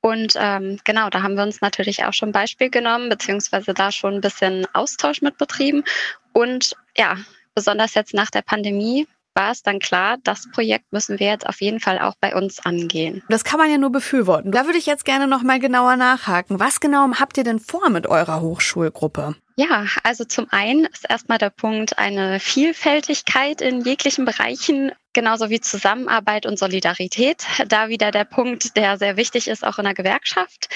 Und ähm, genau, da haben wir uns natürlich auch schon Beispiel genommen, beziehungsweise da schon ein bisschen Austausch mit betrieben. Und ja, besonders jetzt nach der Pandemie war es dann klar, das Projekt müssen wir jetzt auf jeden Fall auch bei uns angehen. Das kann man ja nur befürworten. Da würde ich jetzt gerne noch mal genauer nachhaken. Was genau habt ihr denn vor mit eurer Hochschulgruppe? Ja, also zum einen ist erstmal der Punkt eine Vielfältigkeit in jeglichen Bereichen, genauso wie Zusammenarbeit und Solidarität. Da wieder der Punkt, der sehr wichtig ist, auch in der Gewerkschaft.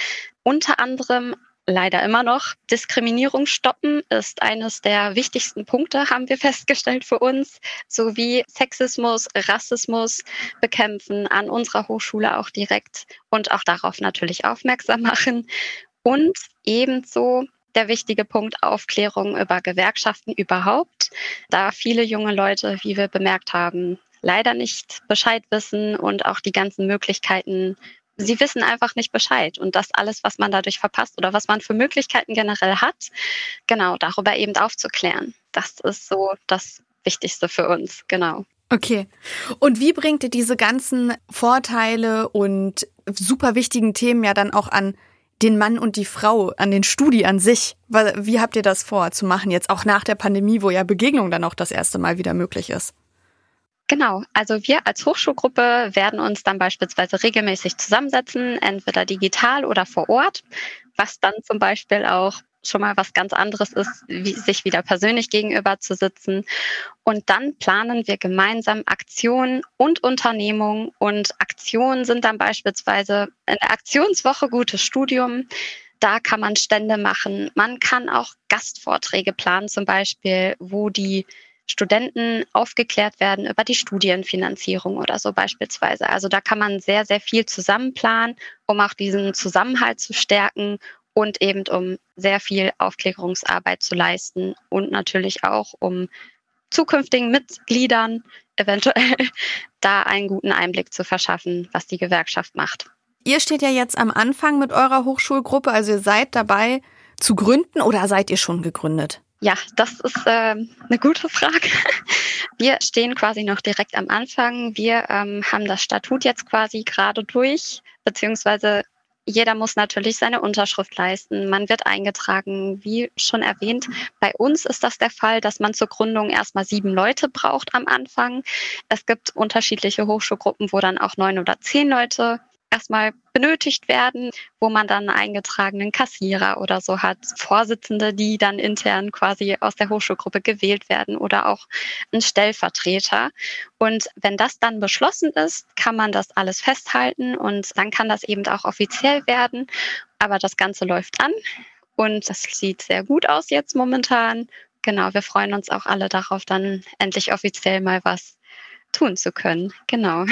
Unter anderem leider immer noch. Diskriminierung stoppen ist eines der wichtigsten Punkte, haben wir festgestellt für uns, sowie Sexismus, Rassismus bekämpfen an unserer Hochschule auch direkt und auch darauf natürlich aufmerksam machen Und ebenso der wichtige Punkt Aufklärung über Gewerkschaften überhaupt, da viele junge Leute, wie wir bemerkt haben, leider nicht Bescheid wissen und auch die ganzen Möglichkeiten, sie wissen einfach nicht Bescheid und das alles, was man dadurch verpasst oder was man für Möglichkeiten generell hat, genau darüber eben aufzuklären. Das ist so das Wichtigste für uns, genau. Okay. Und wie bringt ihr diese ganzen Vorteile und super wichtigen Themen ja dann auch an den Mann und die Frau, an den Studi an sich? Wie habt ihr das vor zu machen, jetzt auch nach der Pandemie, wo ja Begegnung dann auch das erste Mal wieder möglich ist? Genau, also wir als Hochschulgruppe werden uns dann beispielsweise regelmäßig zusammensetzen, entweder digital oder vor Ort, was dann zum Beispiel auch schon mal was ganz anderes ist, wie, sich wieder persönlich gegenüber zu sitzen. Und dann planen wir gemeinsam Aktionen und Unternehmungen. Und Aktionen sind dann beispielsweise in der Aktionswoche gutes Studium. Da kann man Stände machen. Man kann auch Gastvorträge planen, zum Beispiel, wo die Studenten aufgeklärt werden über die Studienfinanzierung oder so beispielsweise. Also da kann man sehr, sehr viel zusammenplanen, um auch diesen Zusammenhalt zu stärken und eben um sehr viel Aufklärungsarbeit zu leisten und natürlich auch um zukünftigen Mitgliedern eventuell da einen guten Einblick zu verschaffen, was die Gewerkschaft macht. Ihr steht ja jetzt am Anfang mit eurer Hochschulgruppe, also ihr seid dabei zu gründen oder seid ihr schon gegründet? Ja, das ist äh, eine gute Frage. Wir stehen quasi noch direkt am Anfang. Wir ähm, haben das Statut jetzt quasi gerade durch, beziehungsweise jeder muss natürlich seine Unterschrift leisten. Man wird eingetragen. Wie schon erwähnt, bei uns ist das der Fall, dass man zur Gründung erstmal sieben Leute braucht am Anfang. Es gibt unterschiedliche Hochschulgruppen, wo dann auch neun oder zehn Leute erstmal benötigt werden, wo man dann einen eingetragenen Kassierer oder so hat, Vorsitzende, die dann intern quasi aus der Hochschulgruppe gewählt werden oder auch ein Stellvertreter. Und wenn das dann beschlossen ist, kann man das alles festhalten und dann kann das eben auch offiziell werden. Aber das Ganze läuft an und das sieht sehr gut aus jetzt momentan. Genau, wir freuen uns auch alle darauf, dann endlich offiziell mal was tun zu können. Genau.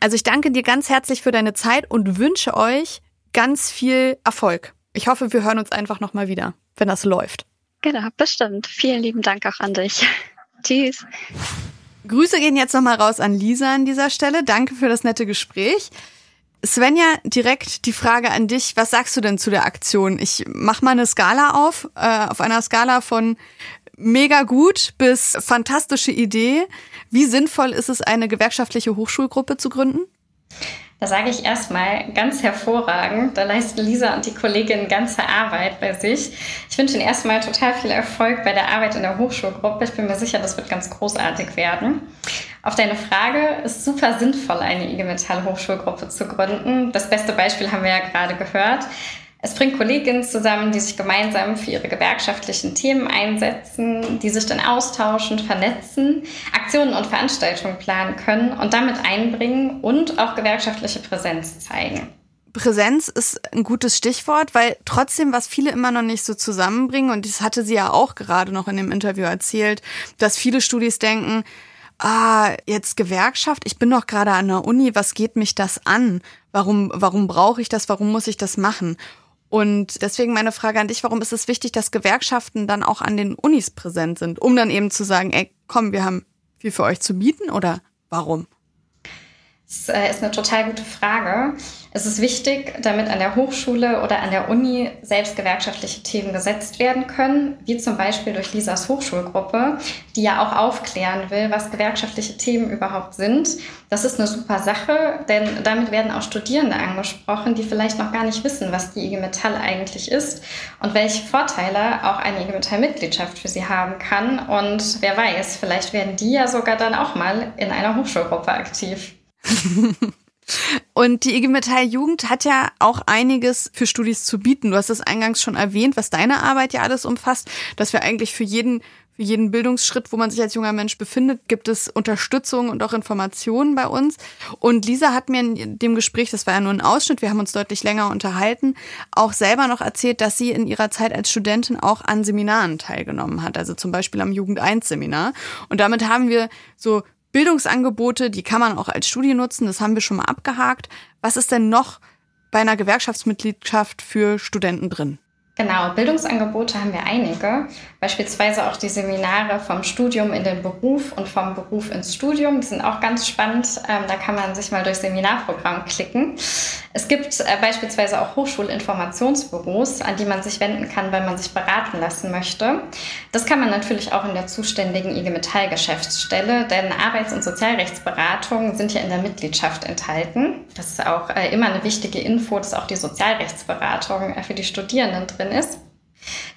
Also ich danke dir ganz herzlich für deine Zeit und wünsche euch ganz viel Erfolg. Ich hoffe, wir hören uns einfach nochmal wieder, wenn das läuft. Genau, bestimmt. Vielen lieben Dank auch an dich. Tschüss. Grüße gehen jetzt nochmal raus an Lisa an dieser Stelle. Danke für das nette Gespräch. Svenja, direkt die Frage an dich. Was sagst du denn zu der Aktion? Ich mach mal eine Skala auf, äh, auf einer Skala von mega gut bis fantastische Idee. Wie sinnvoll ist es, eine gewerkschaftliche Hochschulgruppe zu gründen? Da sage ich erstmal ganz hervorragend. Da leisten Lisa und die Kollegin ganze Arbeit bei sich. Ich wünsche Ihnen erstmal total viel Erfolg bei der Arbeit in der Hochschulgruppe. Ich bin mir sicher, das wird ganz großartig werden. Auf deine Frage ist super sinnvoll, eine IG Metall Hochschulgruppe zu gründen. Das beste Beispiel haben wir ja gerade gehört. Es bringt Kolleginnen zusammen, die sich gemeinsam für ihre gewerkschaftlichen Themen einsetzen, die sich dann austauschen, vernetzen, Aktionen und Veranstaltungen planen können und damit einbringen und auch gewerkschaftliche Präsenz zeigen. Präsenz ist ein gutes Stichwort, weil trotzdem, was viele immer noch nicht so zusammenbringen, und das hatte sie ja auch gerade noch in dem Interview erzählt, dass viele Studis denken, ah, jetzt Gewerkschaft, ich bin doch gerade an der Uni, was geht mich das an? Warum, warum brauche ich das? Warum muss ich das machen? Und deswegen meine Frage an dich, warum ist es wichtig, dass Gewerkschaften dann auch an den Unis präsent sind, um dann eben zu sagen, ey, komm, wir haben viel für euch zu bieten oder warum? Das äh, ist eine total gute Frage. Es ist wichtig, damit an der Hochschule oder an der Uni selbst gewerkschaftliche Themen gesetzt werden können, wie zum Beispiel durch Lisas Hochschulgruppe, die ja auch aufklären will, was gewerkschaftliche Themen überhaupt sind. Das ist eine super Sache, denn damit werden auch Studierende angesprochen, die vielleicht noch gar nicht wissen, was die IG Metall eigentlich ist und welche Vorteile auch eine IG Metall-Mitgliedschaft für sie haben kann. Und wer weiß, vielleicht werden die ja sogar dann auch mal in einer Hochschulgruppe aktiv. Und die IG Metall Jugend hat ja auch einiges für Studis zu bieten. Du hast es eingangs schon erwähnt, was deine Arbeit ja alles umfasst, dass wir eigentlich für jeden für jeden Bildungsschritt, wo man sich als junger Mensch befindet, gibt es Unterstützung und auch Informationen bei uns. Und Lisa hat mir in dem Gespräch, das war ja nur ein Ausschnitt, wir haben uns deutlich länger unterhalten, auch selber noch erzählt, dass sie in ihrer Zeit als Studentin auch an Seminaren teilgenommen hat, also zum Beispiel am Jugend 1 Seminar. Und damit haben wir so Bildungsangebote, die kann man auch als Studie nutzen, das haben wir schon mal abgehakt. Was ist denn noch bei einer Gewerkschaftsmitgliedschaft für Studenten drin? Genau, Bildungsangebote haben wir einige. Beispielsweise auch die Seminare vom Studium in den Beruf und vom Beruf ins Studium. Die sind auch ganz spannend. Ähm, da kann man sich mal durch Seminarprogramm klicken. Es gibt äh, beispielsweise auch Hochschulinformationsbüros, an die man sich wenden kann, wenn man sich beraten lassen möchte. Das kann man natürlich auch in der zuständigen IG Metall Geschäftsstelle, denn Arbeits- und Sozialrechtsberatungen sind ja in der Mitgliedschaft enthalten. Das ist auch äh, immer eine wichtige Info, dass auch die Sozialrechtsberatung äh, für die Studierenden drin ist.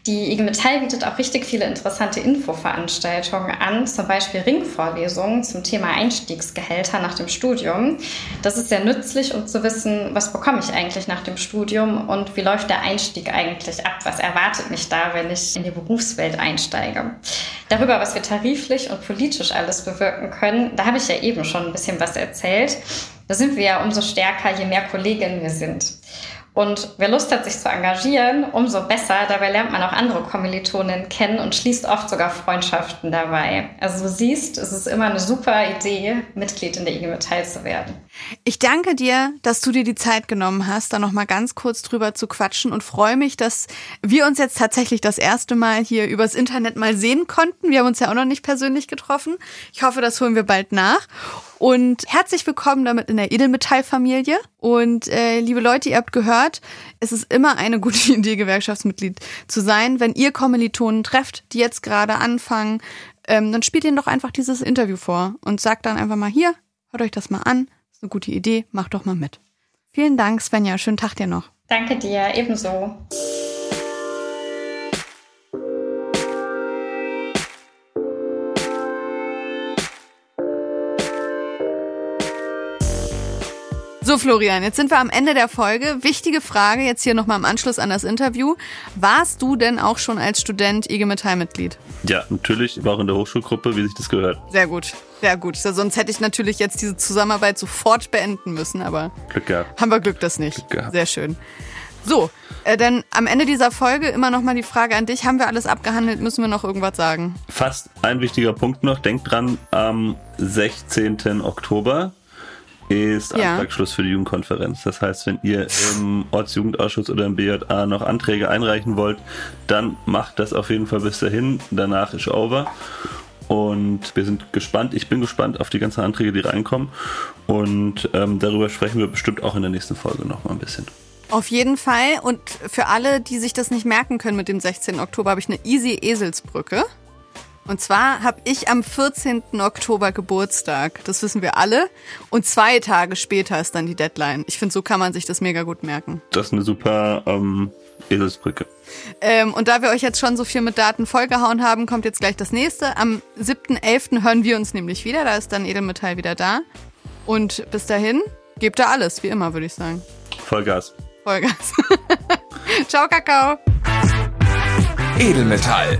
Die IG Metall bietet auch richtig viele interessante Infoveranstaltungen an, zum Beispiel Ringvorlesungen zum Thema Einstiegsgehälter nach dem Studium. Das ist sehr nützlich, um zu wissen, was bekomme ich eigentlich nach dem Studium und wie läuft der Einstieg eigentlich ab? Was erwartet mich da, wenn ich in die Berufswelt einsteige? Darüber, was wir tariflich und politisch alles bewirken können, da habe ich ja eben schon ein bisschen was erzählt. Da sind wir ja umso stärker, je mehr Kolleginnen wir sind. Und wer Lust hat, sich zu engagieren, umso besser. Dabei lernt man auch andere Kommilitonen kennen und schließt oft sogar Freundschaften dabei. Also du siehst, es ist immer eine super Idee, Mitglied in der IG Metall zu werden. Ich danke dir, dass du dir die Zeit genommen hast, da noch mal ganz kurz drüber zu quatschen und freue mich, dass wir uns jetzt tatsächlich das erste Mal hier übers Internet mal sehen konnten. Wir haben uns ja auch noch nicht persönlich getroffen. Ich hoffe, das holen wir bald nach. Und herzlich willkommen damit in der Edelmetall-Familie. Und äh, liebe Leute, ihr habt gehört, es ist immer eine gute Idee, Gewerkschaftsmitglied zu sein. Wenn ihr Kommilitonen trefft, die jetzt gerade anfangen, ähm, dann spielt ihnen doch einfach dieses Interview vor und sagt dann einfach mal hier, hört euch das mal an, ist eine gute Idee, macht doch mal mit. Vielen Dank, Svenja. Schönen Tag dir noch. Danke dir, ebenso. So, Florian, jetzt sind wir am Ende der Folge. Wichtige Frage jetzt hier nochmal im Anschluss an das Interview. Warst du denn auch schon als Student IG Metall-Mitglied? Ja, natürlich. Ich war auch in der Hochschulgruppe, wie sich das gehört. Sehr gut, sehr gut. Sonst hätte ich natürlich jetzt diese Zusammenarbeit sofort beenden müssen, aber Glück gehabt. haben wir Glück das nicht. Glück gehabt. Sehr schön. So, äh, dann am Ende dieser Folge immer nochmal die Frage an dich. Haben wir alles abgehandelt? Müssen wir noch irgendwas sagen? Fast ein wichtiger Punkt noch. Denkt dran, am 16. Oktober ist Ja. Antragsschluss für die Jugendkonferenz. Das heißt, wenn ihr im Ortsjugendausschuss oder im BJA noch Anträge einreichen wollt, dann macht das auf jeden Fall bis dahin. Danach ist over. Und wir sind gespannt. Ich bin gespannt auf die ganzen Anträge, die reinkommen. Und ähm, darüber sprechen wir bestimmt auch in der nächsten Folge noch mal ein bisschen. Auf jeden Fall. Und für alle, die sich das nicht merken können mit dem 16. Oktober, habe ich eine easy Eselsbrücke. Und zwar habe ich am 14. Oktober Geburtstag. Das wissen wir alle. Und zwei Tage später ist dann die Deadline. Ich finde, so kann man sich das mega gut merken. Das ist eine super ähm, Eselsbrücke. Ähm, und da wir euch jetzt schon so viel mit Daten vollgehauen haben, kommt jetzt gleich das nächste. Am 7.11. hören wir uns nämlich wieder. Da ist dann Edelmetall wieder da. Und bis dahin, gebt da alles, wie immer, würde ich sagen. Vollgas. Vollgas. Ciao, Kakao. Edelmetall.